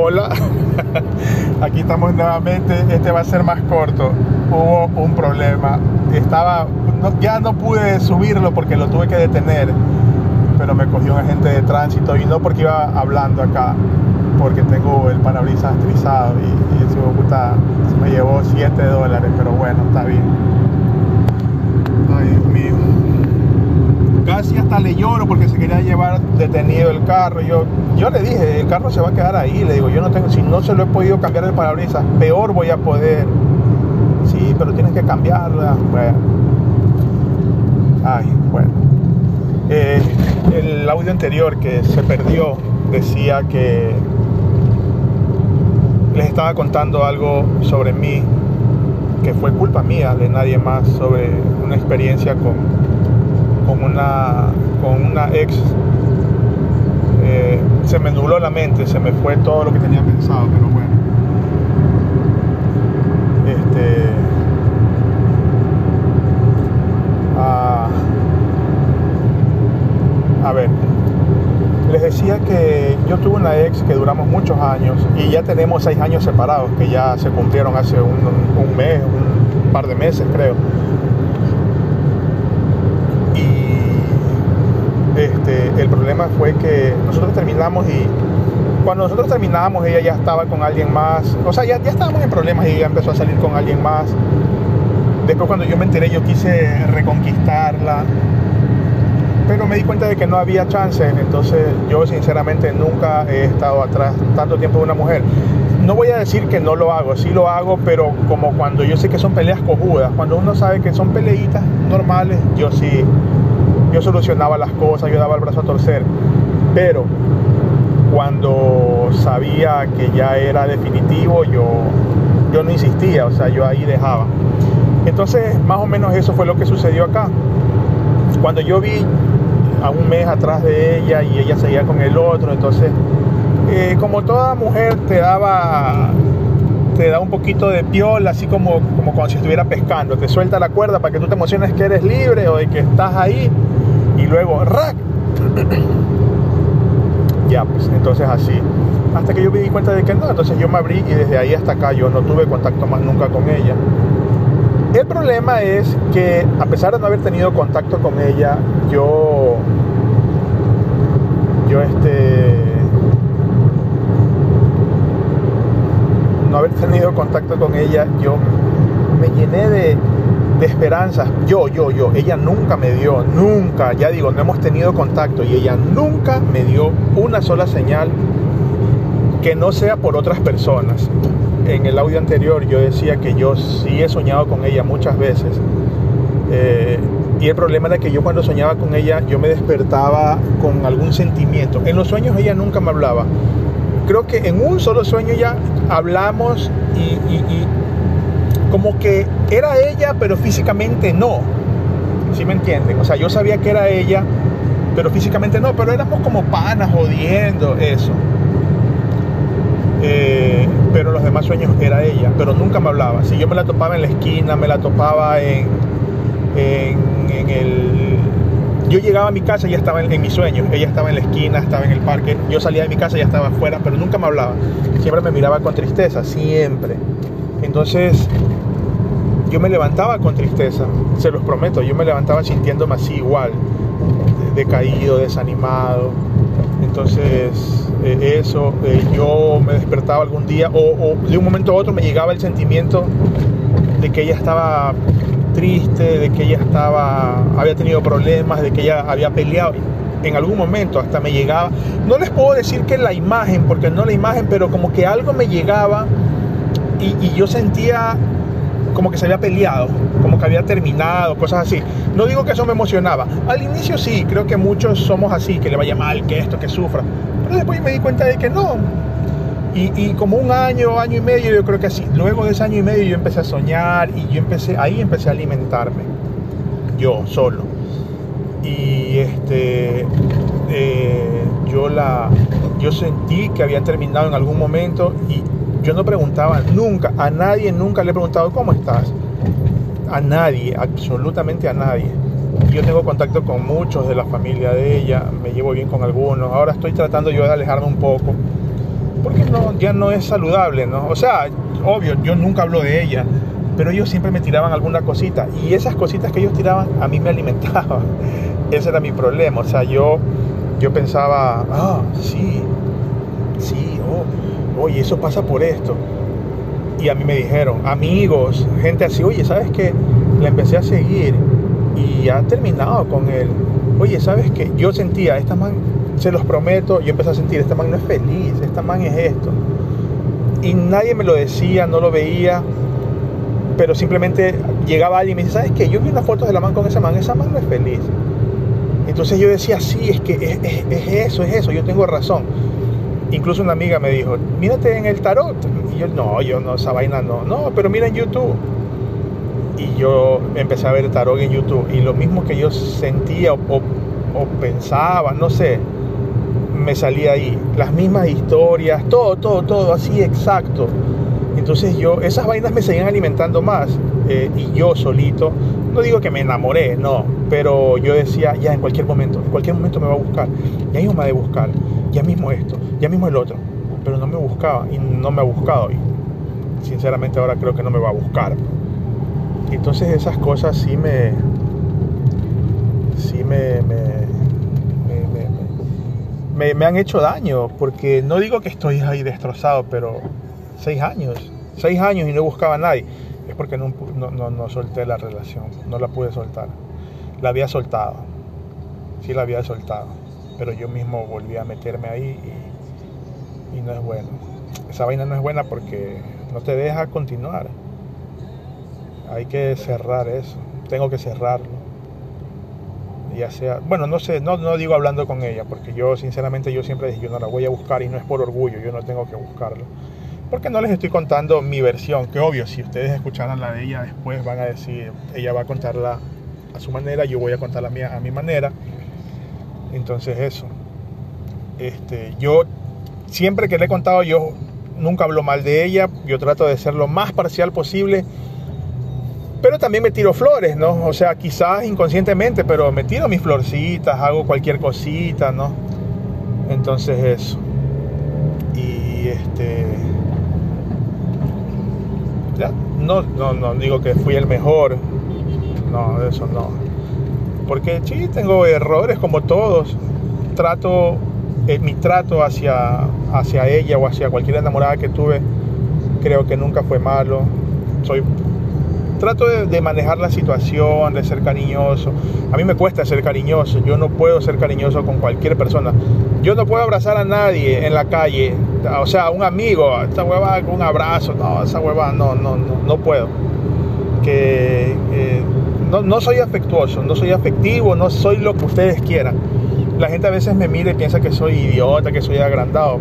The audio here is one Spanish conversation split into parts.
Hola, aquí estamos nuevamente. Este va a ser más corto. Hubo un problema. Estaba, ya no pude subirlo porque lo tuve que detener, pero me cogió un agente de tránsito y no porque iba hablando acá, porque tengo el parabrisas trizado y, y me llevó 7 dólares, pero bueno, está bien. Casi hasta le lloro porque se quería llevar detenido el carro. Yo, yo le dije, el carro se va a quedar ahí. Le digo, yo no tengo, si no se lo he podido cambiar el parabrisas, peor voy a poder. Sí, pero tienes que cambiarla. Bueno. Ay, bueno. Eh, el audio anterior que se perdió decía que les estaba contando algo sobre mí que fue culpa mía, de nadie más, sobre una experiencia con, con una, con una ex, eh, se me nubló la mente, se me fue todo lo que tenía pensado, pero bueno. Este. Ah, a ver, les decía que yo tuve una ex que duramos muchos años y ya tenemos seis años separados, que ya se cumplieron hace un, un mes, un par de meses creo. Este, el problema fue que nosotros terminamos y cuando nosotros terminamos ella ya estaba con alguien más, o sea, ya, ya estábamos en problemas y ella empezó a salir con alguien más. Después cuando yo me enteré yo quise reconquistarla, pero me di cuenta de que no había chance, entonces yo sinceramente nunca he estado atrás tanto tiempo de una mujer. No voy a decir que no lo hago, sí lo hago, pero como cuando yo sé que son peleas cojudas, cuando uno sabe que son peleitas normales, yo sí yo solucionaba las cosas, yo daba el brazo a torcer. Pero cuando sabía que ya era definitivo, yo, yo no insistía, o sea, yo ahí dejaba. Entonces, más o menos eso fue lo que sucedió acá. Cuando yo vi a un mes atrás de ella y ella seguía con el otro, entonces, eh, como toda mujer te daba te da un poquito de piola, así como, como cuando si estuviera pescando, te suelta la cuerda para que tú te emociones que eres libre o de que estás ahí y luego ¡rack! ya, pues entonces así. Hasta que yo me di cuenta de que no, entonces yo me abrí y desde ahí hasta acá yo no tuve contacto más nunca con ella. El problema es que a pesar de no haber tenido contacto con ella, yo, yo este, no haber tenido contacto con ella, yo me llené de, de esperanzas. Yo, yo, yo, ella nunca me dio, nunca, ya digo, no hemos tenido contacto y ella nunca me dio una sola señal que no sea por otras personas. En el audio anterior yo decía que yo sí he soñado con ella muchas veces. Eh, y el problema era que yo cuando soñaba con ella, yo me despertaba con algún sentimiento. En los sueños ella nunca me hablaba. Creo que en un solo sueño ya hablamos y, como que era ella, pero físicamente no. ¿Sí me entienden? O sea, yo sabía que era ella, pero físicamente no, pero éramos como panas jodiendo eso. Eh, pero los demás sueños era ella, pero nunca me hablaba. Si yo me la topaba en la esquina, me la topaba en, en, el... Yo llegaba a mi casa y ella estaba en, en mis sueños, ella estaba en la esquina, estaba en el parque, yo salía de mi casa y ella estaba afuera, pero nunca me hablaba. Siempre me miraba con tristeza, siempre. Entonces, yo me levantaba con tristeza, se los prometo, yo me levantaba sintiéndome así igual, decaído, desanimado. Entonces, eh, eso, eh, yo me despertaba algún día o, de un momento a otro me llegaba el sentimiento de que ella estaba triste, de que ella estaba, había tenido problemas, de que ella había peleado. En algún momento hasta me llegaba, no les puedo decir que la imagen, porque no la imagen, pero como que algo me llegaba y, y yo sentía como que se había peleado, como que había terminado, cosas así. No digo que eso me emocionaba. Al inicio sí, creo que muchos somos así, que le vaya mal, que esto, que sufra. Pero después me di cuenta de que no. Y, como un año, año y medio, yo creo que así. Luego de ese año y medio yo empecé a soñar y yo empecé, ahí empecé a alimentarme. Yo solo. Y este, eh, yo la, yo sentí que había terminado en algún momento y yo no preguntaba nunca, a nadie nunca le he preguntado cómo estás. A nadie, absolutamente a nadie. Yo tengo contacto con muchos de la familia de ella, me llevo bien con algunos. Ahora estoy tratando yo de alejarme un poco. porque ya no es saludable, ¿no? O sea, obvio, yo nunca hablo de ella, pero ellos siempre me tiraban alguna cosita y esas cositas que ellos tiraban a mí me alimentaban. Ese era mi problema, o sea, yo, yo pensaba, ah, sí, sí, oh, oye, eso pasa por esto. Y a mí me dijeron, amigos, gente así, oye, ¿sabes qué? La empecé a seguir y ha terminado con él. Oye, ¿sabes qué? Yo sentía, esta man, se los prometo, yo empecé a sentir, esta man no es feliz, esta man es esto. Y nadie me lo decía, no lo veía, pero simplemente llegaba alguien y me dice, ¿sabes qué? Yo vi una foto de la man con esa man, esa man no es feliz. Entonces yo decía, sí, es que es, eso, es eso, yo tengo razón. Incluso una amiga me dijo, mírate en el tarot. Y yo, no, yo no, esa vaina no. No, pero mira en YouTube. Y yo empecé a ver tarot en YouTube. Y lo mismo que yo sentía o, pensaba, no sé, me salía ahí. Las mismas historias, todo, todo, todo, así exacto. Entonces yo, esas vainas me seguían alimentando más. Eh, y yo solito, no digo que me enamoré, no, pero yo decía, ya en cualquier momento, en cualquier momento me va a buscar. Ya mismo me ha de buscar, ya mismo esto, ya mismo el otro. Pero no me buscaba y no me ha buscado. Y sinceramente ahora creo que no me va a buscar. Entonces esas cosas sí me... Sí me, me, me han hecho daño, porque no digo que estoy ahí destrozado, pero seis años seis años y no buscaba a nadie, es porque no, no, solté la relación, no la pude soltar. La había soltado, sí la había soltado, pero yo mismo volví a meterme ahí y, y no es bueno. Esa vaina no es buena porque no te deja continuar. Hay que cerrar eso, tengo que cerrarlo ya sea, bueno, no sé, no, no digo hablando con ella, porque yo sinceramente yo siempre dije, yo no la voy a buscar y no es por orgullo, yo no tengo que buscarlo porque no les estoy contando mi versión, que obvio, si ustedes escucharan la de ella después van a decir, ella va a contarla a su manera, yo voy a contar la mía a mi manera. Entonces eso. Este, yo siempre que le he contado, yo nunca hablo mal de ella, yo trato de ser lo más parcial posible, pero también me tiro flores, ¿no? O sea, quizás inconscientemente, pero me tiro mis florcitas, hago cualquier cosita, ¿no? Entonces eso. Y este no, no, no digo que fui el mejor. No, eso no. Porque sí, tengo errores como todos. Trato, eh, mi trato hacia, hacia ella o hacia cualquier enamorada que tuve, creo que nunca fue malo. Soy trato de, manejar la situación, de ser cariñoso. A mí me cuesta ser cariñoso, yo no puedo ser cariñoso con cualquier persona. Yo no puedo abrazar a nadie en la calle, o sea, un amigo, esta hueva un abrazo, no, esa hueva no, no, no, no puedo. Que eh, no, no soy afectuoso, no soy afectivo, no soy lo que ustedes quieran. La gente a veces me mira y piensa que soy idiota, que soy agrandado.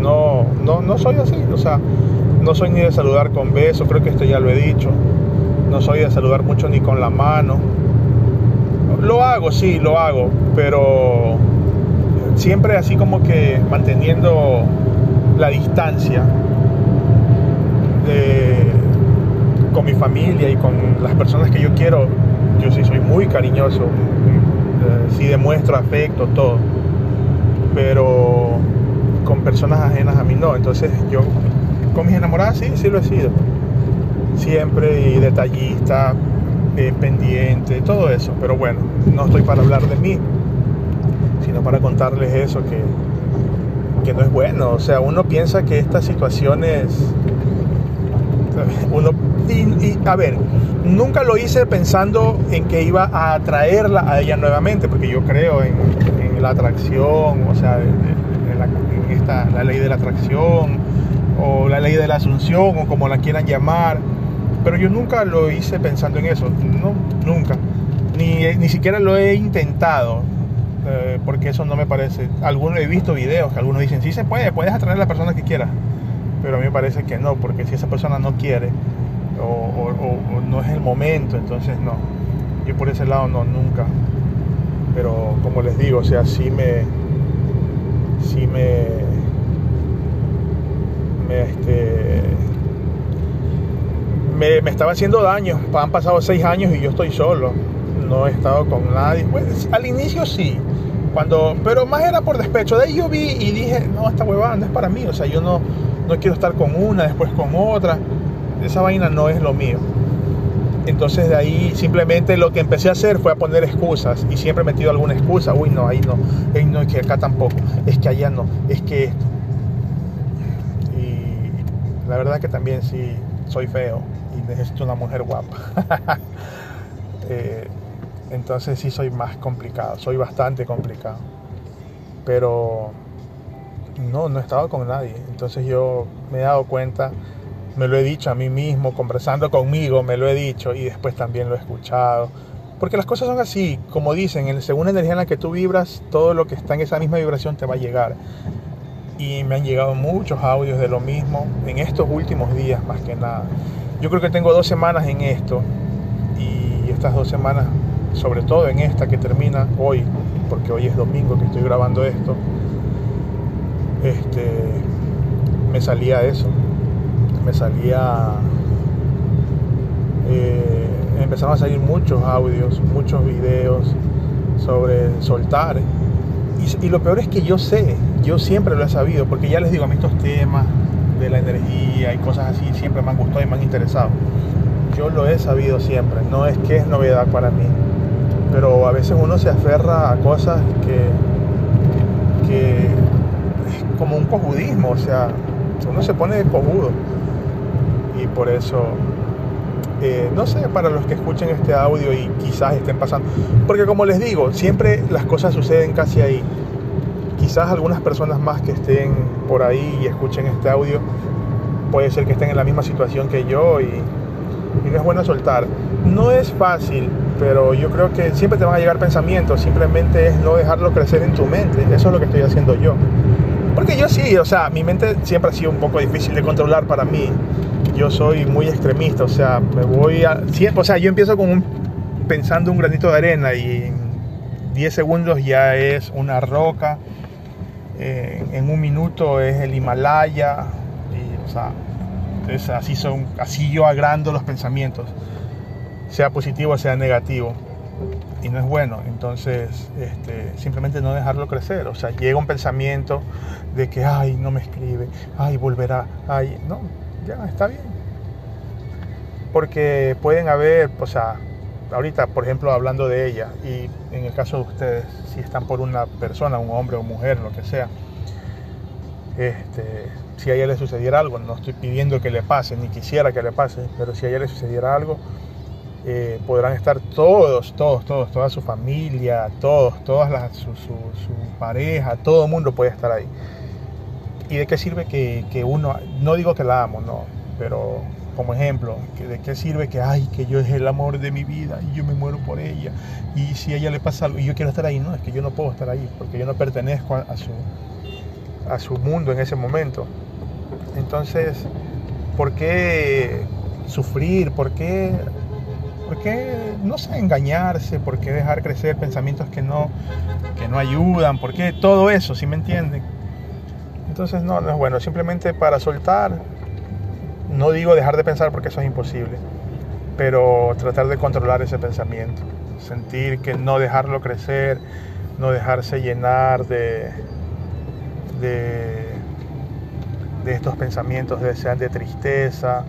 No, no, no soy así, o sea, no soy ni de saludar con beso, creo que esto ya lo he dicho. No soy de saludar mucho ni con la mano. Lo hago, sí, lo hago, pero siempre así como que manteniendo la distancia con mi familia y con las personas que yo quiero. Yo sí soy muy cariñoso, sí demuestro afecto, todo. Pero con personas ajenas a mí no. Entonces yo con mis enamoradas sí, sí lo he sido. Siempre y detallista, eh, pendiente, todo eso. Pero bueno, no estoy para hablar de mí, sino para contarles eso que, que no es bueno. O sea, uno piensa que estas situaciones, uno, y, a ver, nunca lo hice pensando en que iba a atraerla a ella nuevamente, porque yo creo en, la atracción, o sea, la, en esta, la ley de la atracción, o la ley de la asunción o como la quieran llamar, pero yo nunca lo hice pensando en eso, no, nunca, ni, ni siquiera lo he intentado, eh, porque eso no me parece, algunos he visto videos que algunos dicen, sí se puede, puedes atraer a la persona que quieras, pero a mí me parece que no, porque si esa persona no quiere o, o no es el momento, entonces no, yo por ese lado no, nunca, pero como les digo, o sea, sí me, sí me este, me, estaba haciendo daño. Han pasado seis años y yo estoy solo. No he estado con nadie. Pues, al inicio sí. Cuando, pero más era por despecho. De ahí yo vi y dije, no, esta huevada no es para mí. O sea, yo no, no quiero estar con una, después con otra. Esa vaina no es lo mío. Entonces de ahí simplemente lo que empecé a hacer fue a poner excusas y siempre he metido alguna excusa. Uy, no, ahí no, ahí no, es que acá tampoco, es que allá no, es que esto. Y la verdad que también sí soy feo y necesito una mujer guapa. Eh, entonces sí soy más complicado, soy bastante complicado. Pero no, no he estado con nadie. Entonces yo me he dado cuenta me lo he dicho a mí mismo, conversando conmigo, me lo he dicho y después también lo he escuchado. Porque las cosas son así, como dicen, según la energía en la que tú vibras, todo lo que está en esa misma vibración te va a llegar. Y me han llegado muchos audios de lo mismo en estos últimos días, más que nada. Yo creo que tengo dos semanas en esto y estas dos semanas, sobre todo en esta que termina hoy, porque hoy es domingo que estoy grabando esto, este, me salía eso, me salía, eh, empezaron a salir muchos audios, muchos videos sobre soltar. Y, lo peor es que yo sé, yo siempre lo he sabido, porque ya les digo, a mí estos temas de la energía y cosas así siempre me han gustado y me han interesado. Yo lo he sabido siempre, no es que es novedad para mí, pero a veces uno se aferra a cosas que, que como un cojudismo, o sea, uno se pone cojudo y por eso, eh, no sé, para los que escuchen este audio y quizás estén pasando, porque como les digo, siempre las cosas suceden casi ahí. Quizás algunas personas más que estén por ahí y escuchen este audio, puede ser que estén en la misma situación que yo y, y no es bueno soltar. No es fácil, pero yo creo que siempre te van a llegar pensamientos, simplemente es no dejarlo crecer en tu mente, eso es lo que estoy haciendo yo. Porque yo sí, o sea, mi mente siempre ha sido un poco difícil de controlar para mí yo soy muy extremista, o sea, me voy a... O sea, yo empiezo con un, pensando un granito de arena y en 10 segundos ya es una roca, en un minuto es el Himalaya, o sea, así, son, así yo agrando los pensamientos, sea positivo o sea negativo. Y no es bueno, entonces este, simplemente no dejarlo crecer. O sea, llega un pensamiento de que, ay, no me escribe, ay, volverá, ay, no, ya está bien. Porque pueden haber, o sea, ahorita, por ejemplo, hablando de ella, y en el caso de ustedes, si están por una persona, un hombre o mujer, lo que sea, este, si a ella le sucediera algo, no estoy pidiendo que le pase, ni quisiera que le pase, pero si a ella le sucediera algo, eh, podrán estar todos, todos, todos, toda su familia, todos, todas las, su, su, pareja, todo el mundo puede estar ahí. ¿Y de qué sirve que, que, uno, no digo que la amo, no, pero como ejemplo, de qué sirve que, ay, que yo es el amor de mi vida y yo me muero por ella, y si a ella le pasa algo y yo quiero estar ahí, no, es que yo no puedo estar ahí, porque yo no pertenezco a, su, a su mundo en ese momento. Entonces, ¿por qué sufrir? ¿Por qué, por qué no sé, engañarse? ¿Por qué dejar crecer pensamientos que no, que no ayudan? ¿Por qué todo eso, si me entienden? Entonces no, no es bueno. Simplemente para soltar, no digo dejar de pensar porque eso es imposible, pero tratar de controlar ese pensamiento. Sentir que no dejarlo crecer, no dejarse llenar de, de, de estos pensamientos, sean de tristeza,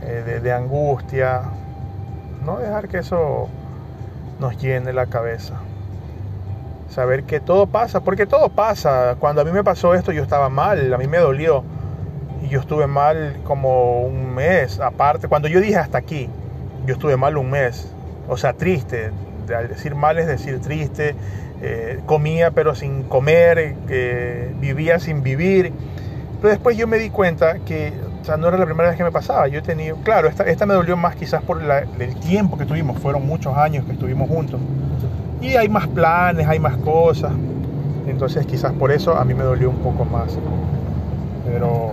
eh, de, de angustia. No dejar que eso nos llene la cabeza saber que todo pasa, porque todo pasa. Cuando a mí me pasó esto yo estaba mal, a mí me dolió. Y yo estuve mal como un mes, aparte, cuando yo dije hasta aquí, yo estuve mal un mes. O sea, triste. Al decir mal es decir triste. Eh, comía pero sin comer, eh, vivía sin vivir. Pero después yo me di cuenta que o sea, no era la primera vez que me pasaba. Yo he tenido, claro, esta, esta me dolió más quizás por el tiempo que tuvimos. Fueron muchos años que estuvimos juntos y hay más planes, hay más cosas. Entonces quizás por eso a mí me dolió un poco más. Pero,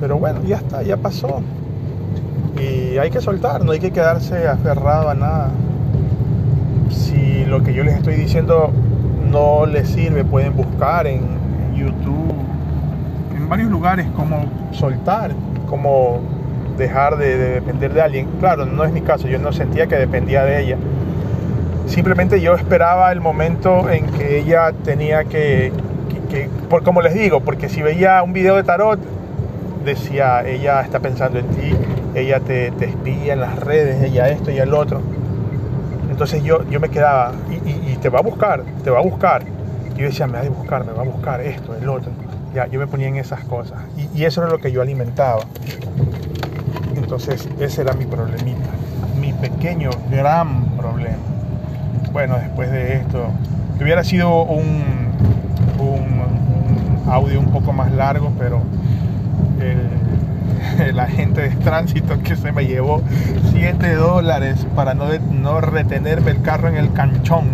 pero bueno, ya está, ya pasó. Y hay que soltar, no hay que quedarse aferrado a nada. Si lo que yo les estoy diciendo no les sirve, pueden buscar en YouTube, varios lugares, como soltar, como dejar de, de depender de alguien. Claro, no es mi caso, yo no sentía que dependía de ella Simplemente yo esperaba el momento en que ella tenía que, por, como les digo, porque si veía un video de tarot, decía, ella está pensando en ti, ella te, te espía en las redes, ella esto y el otro. Entonces yo, yo me quedaba, y, te va a buscar, te va a buscar. Y yo decía, me va a buscar, me va a buscar esto, el otro. Ya, yo me ponía en esas cosas. Y, eso era lo que yo alimentaba. Entonces ese era mi problemita, mi pequeño, gran problema bueno, después de esto, hubiera sido un, un, audio un poco más largo, pero el, agente de tránsito que se me llevó 7 dólares para no, no retenerme el carro en el canchón,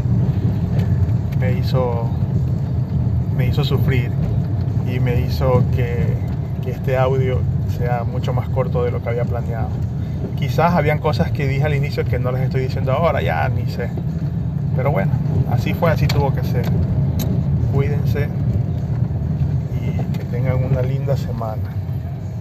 me hizo, me hizo sufrir y me hizo que, este audio sea mucho más corto de lo que había planeado. Quizás habían cosas que dije al inicio que no les estoy diciendo ahora, ya ni sé. Pero bueno, así fue, así tuvo que ser. Cuídense y que tengan una linda semana.